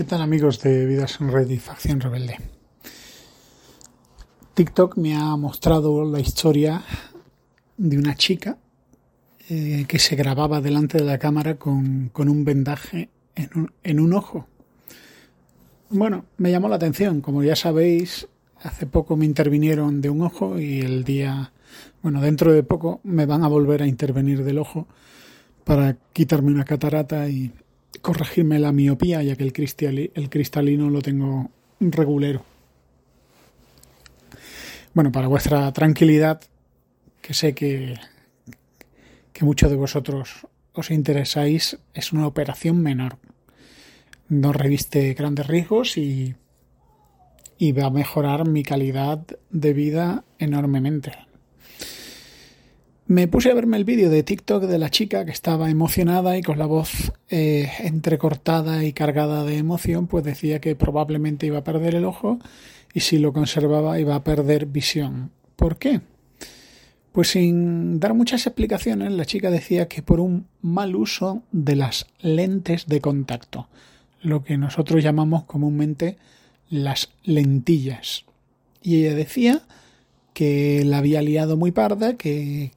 ¿Qué tal amigos de Vidas en y Facción Rebelde? TikTok me ha mostrado la historia de una chica eh, que se grababa delante de la cámara con, un vendaje en un, en un ojo. Bueno, me llamó la atención. Como ya sabéis, hace poco me intervinieron de un ojo y el día, bueno, dentro de poco me van a volver a intervenir del ojo para quitarme una catarata y corregirme la miopía, ya que el, el cristalino lo tengo regulero. Bueno, para vuestra tranquilidad, que sé que, que muchos de vosotros os interesáis, es una operación menor. No reviste grandes riesgos y, y va a mejorar mi calidad de vida enormemente. Me puse a verme el vídeo de TikTok de la chica que estaba emocionada y con la voz eh, entrecortada y cargada de emoción, pues decía que probablemente iba a perder el ojo y si lo conservaba iba a perder visión. ¿Por qué? Pues sin dar muchas explicaciones, la chica decía que por un mal uso de las lentes de contacto, lo que nosotros llamamos comúnmente las lentillas. Y ella decía que la había liado muy parda, que,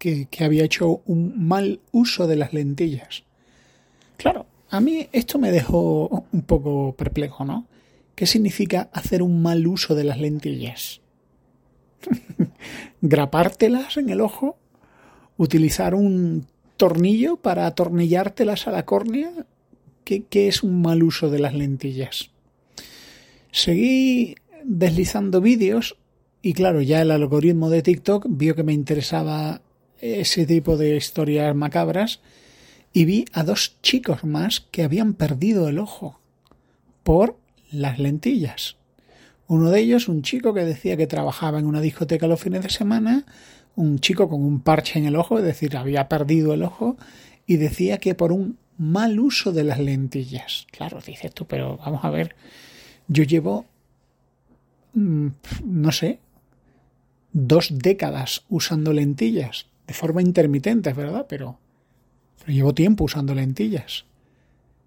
que, había hecho un mal uso de las lentillas. Claro, a mí esto me dejó un poco perplejo, ¿no? ¿Qué significa hacer un mal uso de las lentillas? ¿Grapártelas en el ojo? ¿Utilizar un tornillo para atornillártelas a la córnea? ¿Qué, ¿Qué, es un mal uso de las lentillas? Seguí deslizando vídeos y claro, ya el algoritmo de TikTok vio que me interesaba ese tipo de historias macabras y vi a dos chicos más que habían perdido el ojo por las lentillas. Uno de ellos, un chico que decía que trabajaba en una discoteca los fines de semana, un chico con un parche en el ojo, es decir, había perdido el ojo, y decía que por un mal uso de las lentillas. Claro, dices tú, pero vamos a ver, yo llevo, mm, no sé, dos décadas usando lentillas de forma intermitente, ¿verdad? Pero, llevo tiempo usando lentillas.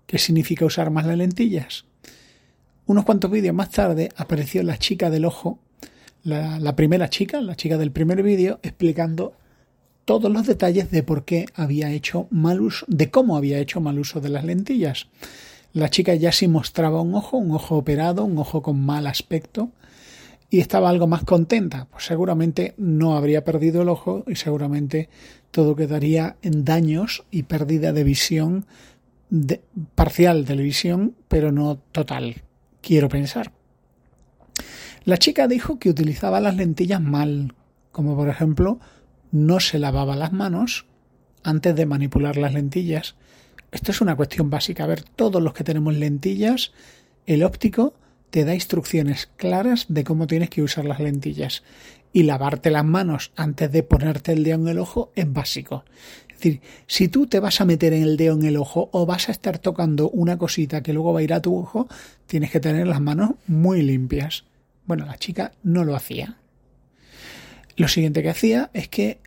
¿Qué significa usar más las lentillas? Unos cuantos vídeos más tarde apareció la chica del ojo, la, la primera chica, la chica del primer vídeo, explicando todos los detalles de por qué había hecho mal uso, de cómo había hecho mal uso de las lentillas. La chica ya sí mostraba un ojo, un ojo operado, un ojo con mal aspecto, y estaba algo más contenta, pues seguramente no habría perdido el ojo y seguramente todo quedaría en daños y pérdida de visión parcial de la visión, pero no total, quiero pensar. La chica dijo que utilizaba las lentillas mal, como por ejemplo no se lavaba las manos antes de manipular las lentillas. Esto es una cuestión básica. A ver, todos los que tenemos lentillas, el óptico te da instrucciones claras de cómo tienes que usar las lentillas. Y lavarte las manos antes de ponerte el dedo en el ojo es básico. Es decir, si tú te vas a meter el dedo en el ojo o vas a estar tocando una cosita que luego va a ir a tu ojo, tienes que tener las manos muy limpias. Bueno, la chica no lo hacía. Lo siguiente que hacía es que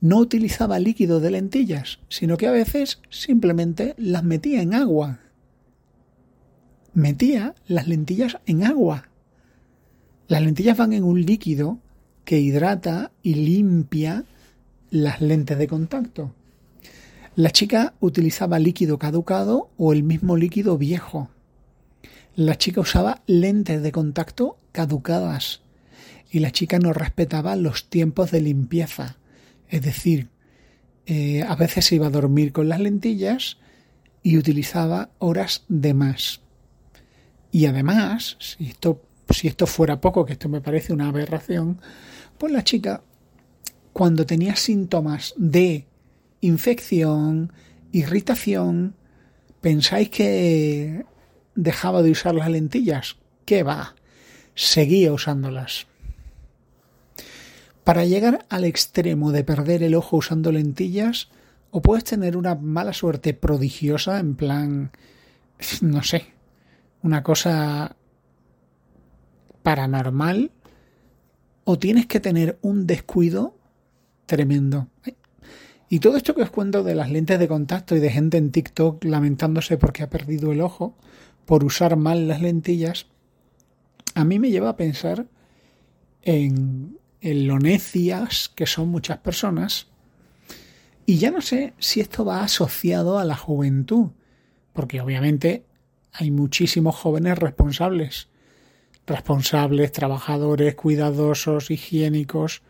no utilizaba líquido de lentillas, sino que a veces simplemente las metía en agua metía las lentillas en agua. Las lentillas van en un líquido que hidrata y limpia las lentes de contacto. La chica utilizaba líquido caducado o el mismo líquido viejo. La chica usaba lentes de contacto caducadas y la chica no respetaba los tiempos de limpieza. Es decir, eh, a veces se iba a dormir con las lentillas y utilizaba horas de más. Y además, si esto, si esto fuera poco, que esto me parece una aberración, pues la chica, cuando tenía síntomas de infección, irritación, ¿pensáis que dejaba de usar las lentillas? ¿Qué va? Seguía usándolas. Para llegar al extremo de perder el ojo usando lentillas, o puedes tener una mala suerte prodigiosa, en plan, no sé, una cosa paranormal o tienes que tener un descuido tremendo. Y todo esto que os cuento de las lentes de contacto y de gente en TikTok lamentándose porque ha perdido el ojo, por usar mal las lentillas, a mí me lleva a pensar en, en lo necias que son muchas personas. Y ya no sé si esto va asociado a la juventud, porque obviamente hay muchísimos jóvenes responsables, responsables, trabajadores, cuidadosos, higiénicos,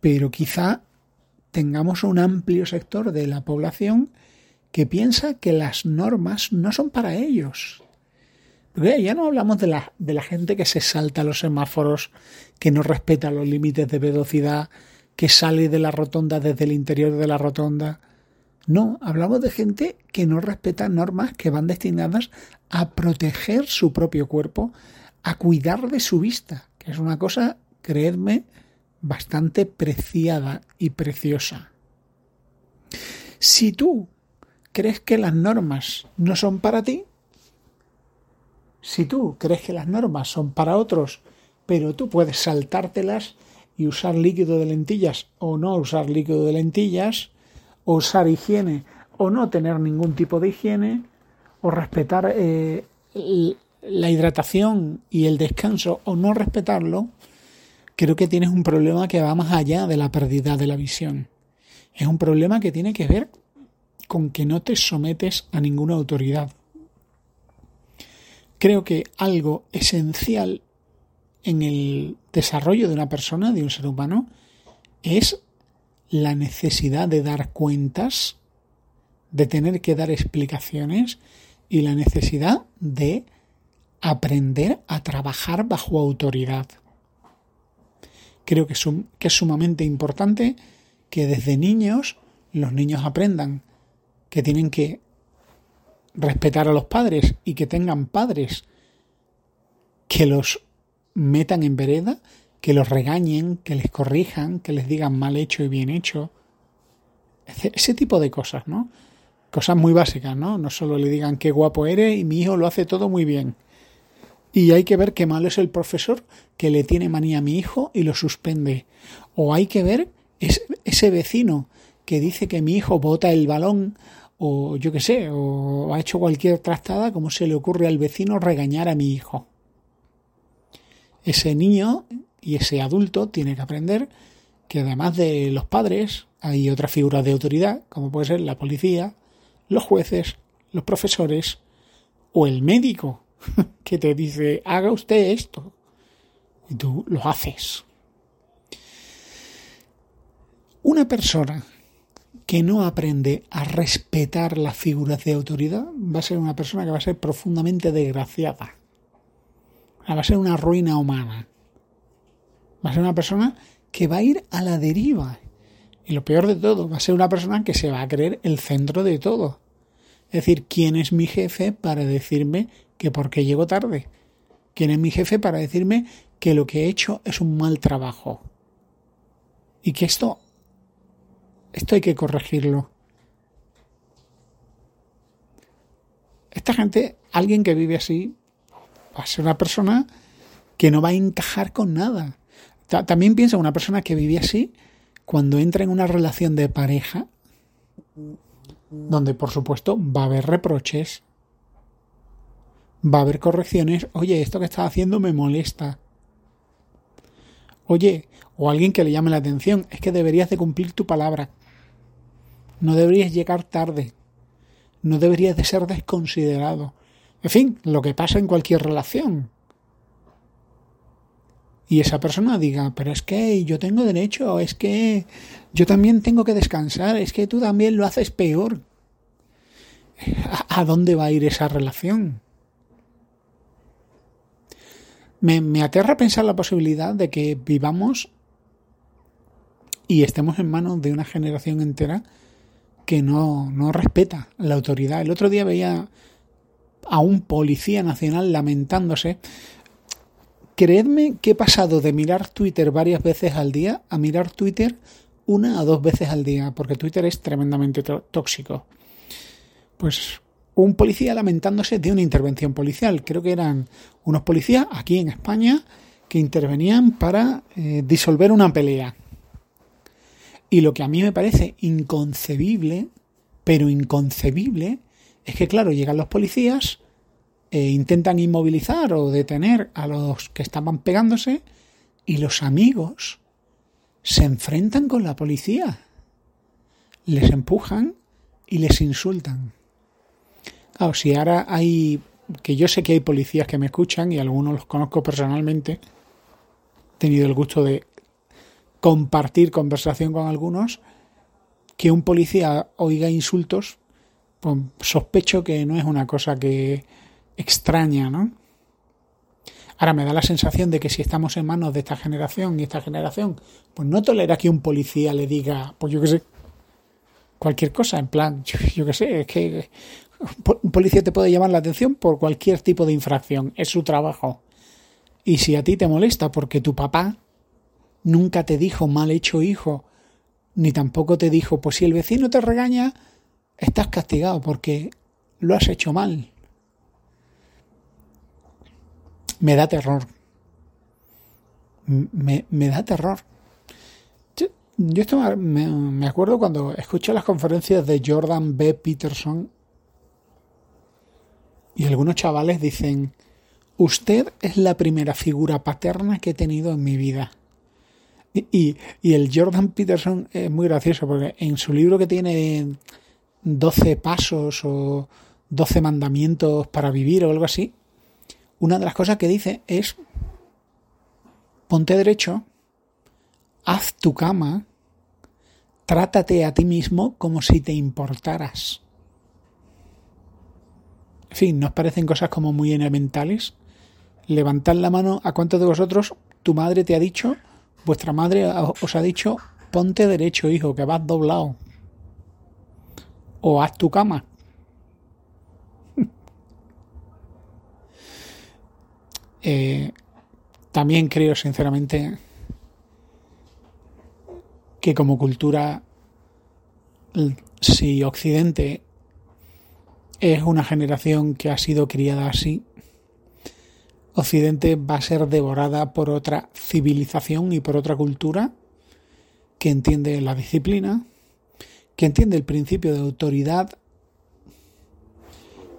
pero quizá tengamos un amplio sector de la población que piensa que las normas no son para ellos. Porque ya no hablamos de la, de la gente que se salta los semáforos, que no respeta los límites de velocidad, que sale de la rotonda desde el interior de la rotonda. No, hablamos de gente que no respeta normas que van destinadas a proteger su propio cuerpo, a cuidar de su vista, que es una cosa, creedme, bastante preciada y preciosa. Si tú crees que las normas no son para ti, si tú crees que las normas son para otros, pero tú puedes saltártelas y usar líquido de lentillas o no usar líquido de lentillas, o usar higiene o no tener ningún tipo de higiene, o respetar eh, la hidratación y el descanso o no respetarlo, creo que tienes un problema que va más allá de la pérdida de la visión. Es un problema que tiene que ver con que no te sometes a ninguna autoridad. Creo que algo esencial en el desarrollo de una persona, de un ser humano, es la necesidad de dar cuentas, de tener que dar explicaciones y la necesidad de aprender a trabajar bajo autoridad. Creo que es, sumamente importante que desde niños los niños aprendan que tienen que respetar a los padres y que tengan padres que los metan en vereda, que los regañen, que les corrijan, que les digan mal hecho y bien hecho. Ese tipo de cosas, ¿no? Cosas muy básicas, ¿no? No solo le digan qué guapo eres y mi hijo lo hace todo muy bien. Y hay que ver qué malo es el profesor que le tiene manía a mi hijo y lo suspende. O hay que ver ese vecino que dice que mi hijo bota el balón o yo qué sé, o ha hecho cualquier trastada, como se le ocurre al vecino regañar a mi hijo. Ese niño y ese adulto tiene que aprender que además de los padres hay otras figuras de autoridad, como puede ser la policía, los jueces, los profesores o el médico, que te dice, haga usted esto. Y tú lo haces. Una persona que no aprende a respetar las figuras de autoridad va a ser una persona que va a ser profundamente desgraciada. Va a ser una ruina humana. Va a ser una persona que va a ir a la deriva. Y lo peor de todo, va a ser una persona que se va a creer el centro de todo. Es decir, ¿quién es mi jefe para decirme que por qué llego tarde. ¿Quién es mi jefe para decirme que lo que he hecho es un mal trabajo? Y que esto, esto hay que corregirlo. Esta gente, alguien que vive así, va a ser una persona que no va a encajar con nada. También piensa una persona que vive así, cuando entra en una relación de pareja, donde por supuesto va a haber reproches, va a haber correcciones. Oye, esto que estás haciendo me molesta. Oye, o alguien que le llame la atención, es que deberías de cumplir tu palabra. No deberías llegar tarde. No deberías de ser desconsiderado. En fin, lo que pasa en cualquier relación. Y esa persona diga, pero es que yo tengo derecho, es que yo también tengo que descansar, es que tú también lo haces peor. ¿A dónde va a ir esa relación? Me, aterra pensar la posibilidad de que vivamos y estemos en manos de una generación entera que no, no respeta la autoridad. El otro día veía a un policía nacional lamentándose. Creedme que he pasado de mirar Twitter varias veces al día a mirar Twitter una o dos veces al día, porque Twitter es tremendamente tóxico. Pues un policía lamentándose de una intervención policial. Creo que eran unos policías aquí en España que intervenían para eh, disolver una pelea. Y lo que a mí me parece inconcebible, pero inconcebible, es que claro, llegan los policías, e intentan inmovilizar o detener a los que estaban pegándose y los amigos se enfrentan con la policía. Les empujan y les insultan. Claro, si ahora hay, que yo sé que hay policías que me escuchan y algunos los conozco personalmente, he tenido el gusto de compartir conversación con algunos, que un policía oiga insultos, pues sospecho que no es una cosa que extraña, ¿no? Ahora me da la sensación de que si estamos en manos de esta generación y esta generación, pues no tolera que un policía le diga, pues yo qué sé, cualquier cosa, en plan, yo, qué sé, es que un policía te puede llamar la atención por cualquier tipo de infracción, es su trabajo. Y si a ti te molesta porque tu papá nunca te dijo mal hecho hijo, ni tampoco te dijo, pues si el vecino te regaña, estás castigado porque lo has hecho mal me da terror. Me, da terror. Yo, esto me, acuerdo cuando escucho las conferencias de Jordan B. Peterson y algunos chavales dicen, usted es la primera figura paterna que he tenido en mi vida. Y, y, el Jordan Peterson es muy gracioso porque en su libro que tiene 12 pasos o 12 mandamientos para vivir o algo así, una de las cosas que dice es ponte derecho, haz tu cama, trátate a ti mismo como si te importaras. En fin, ¿nos parecen cosas como muy elementales? Levantad la mano a cuántos de vosotros tu madre te ha dicho, vuestra madre os ha dicho, ponte derecho, hijo, que vas doblado. O haz tu cama. Eh, también creo sinceramente que como cultura, si Occidente es una generación que ha sido criada así, Occidente va a ser devorada por otra civilización y por otra cultura que entiende la disciplina, que entiende el principio de autoridad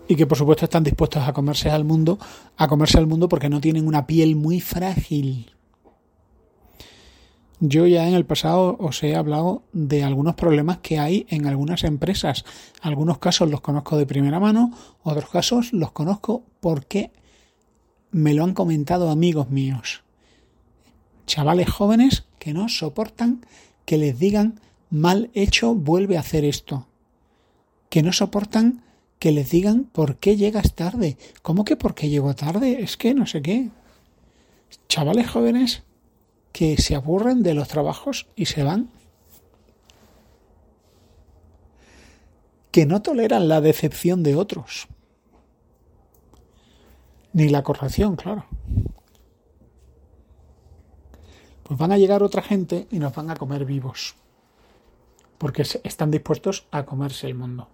y que por supuesto están dispuestos a comerse al mundo, a comerse al mundo porque no tienen una piel muy frágil. Yo ya en el pasado os he hablado de algunos problemas que hay en algunas empresas. Algunos casos los conozco de primera mano, otros casos los conozco porque me lo han comentado amigos míos. Chavales jóvenes que no soportan que les digan mal hecho, vuelve a hacer esto. Que no soportan que les digan por qué llegas tarde. ¿Cómo que por qué llego tarde? Es que no sé qué. Chavales jóvenes que se aburren de los trabajos y se van. Que no toleran la decepción de otros. Ni la corrección, claro. Pues van a llegar otra gente y nos van a comer vivos. Porque están dispuestos a comerse el mundo.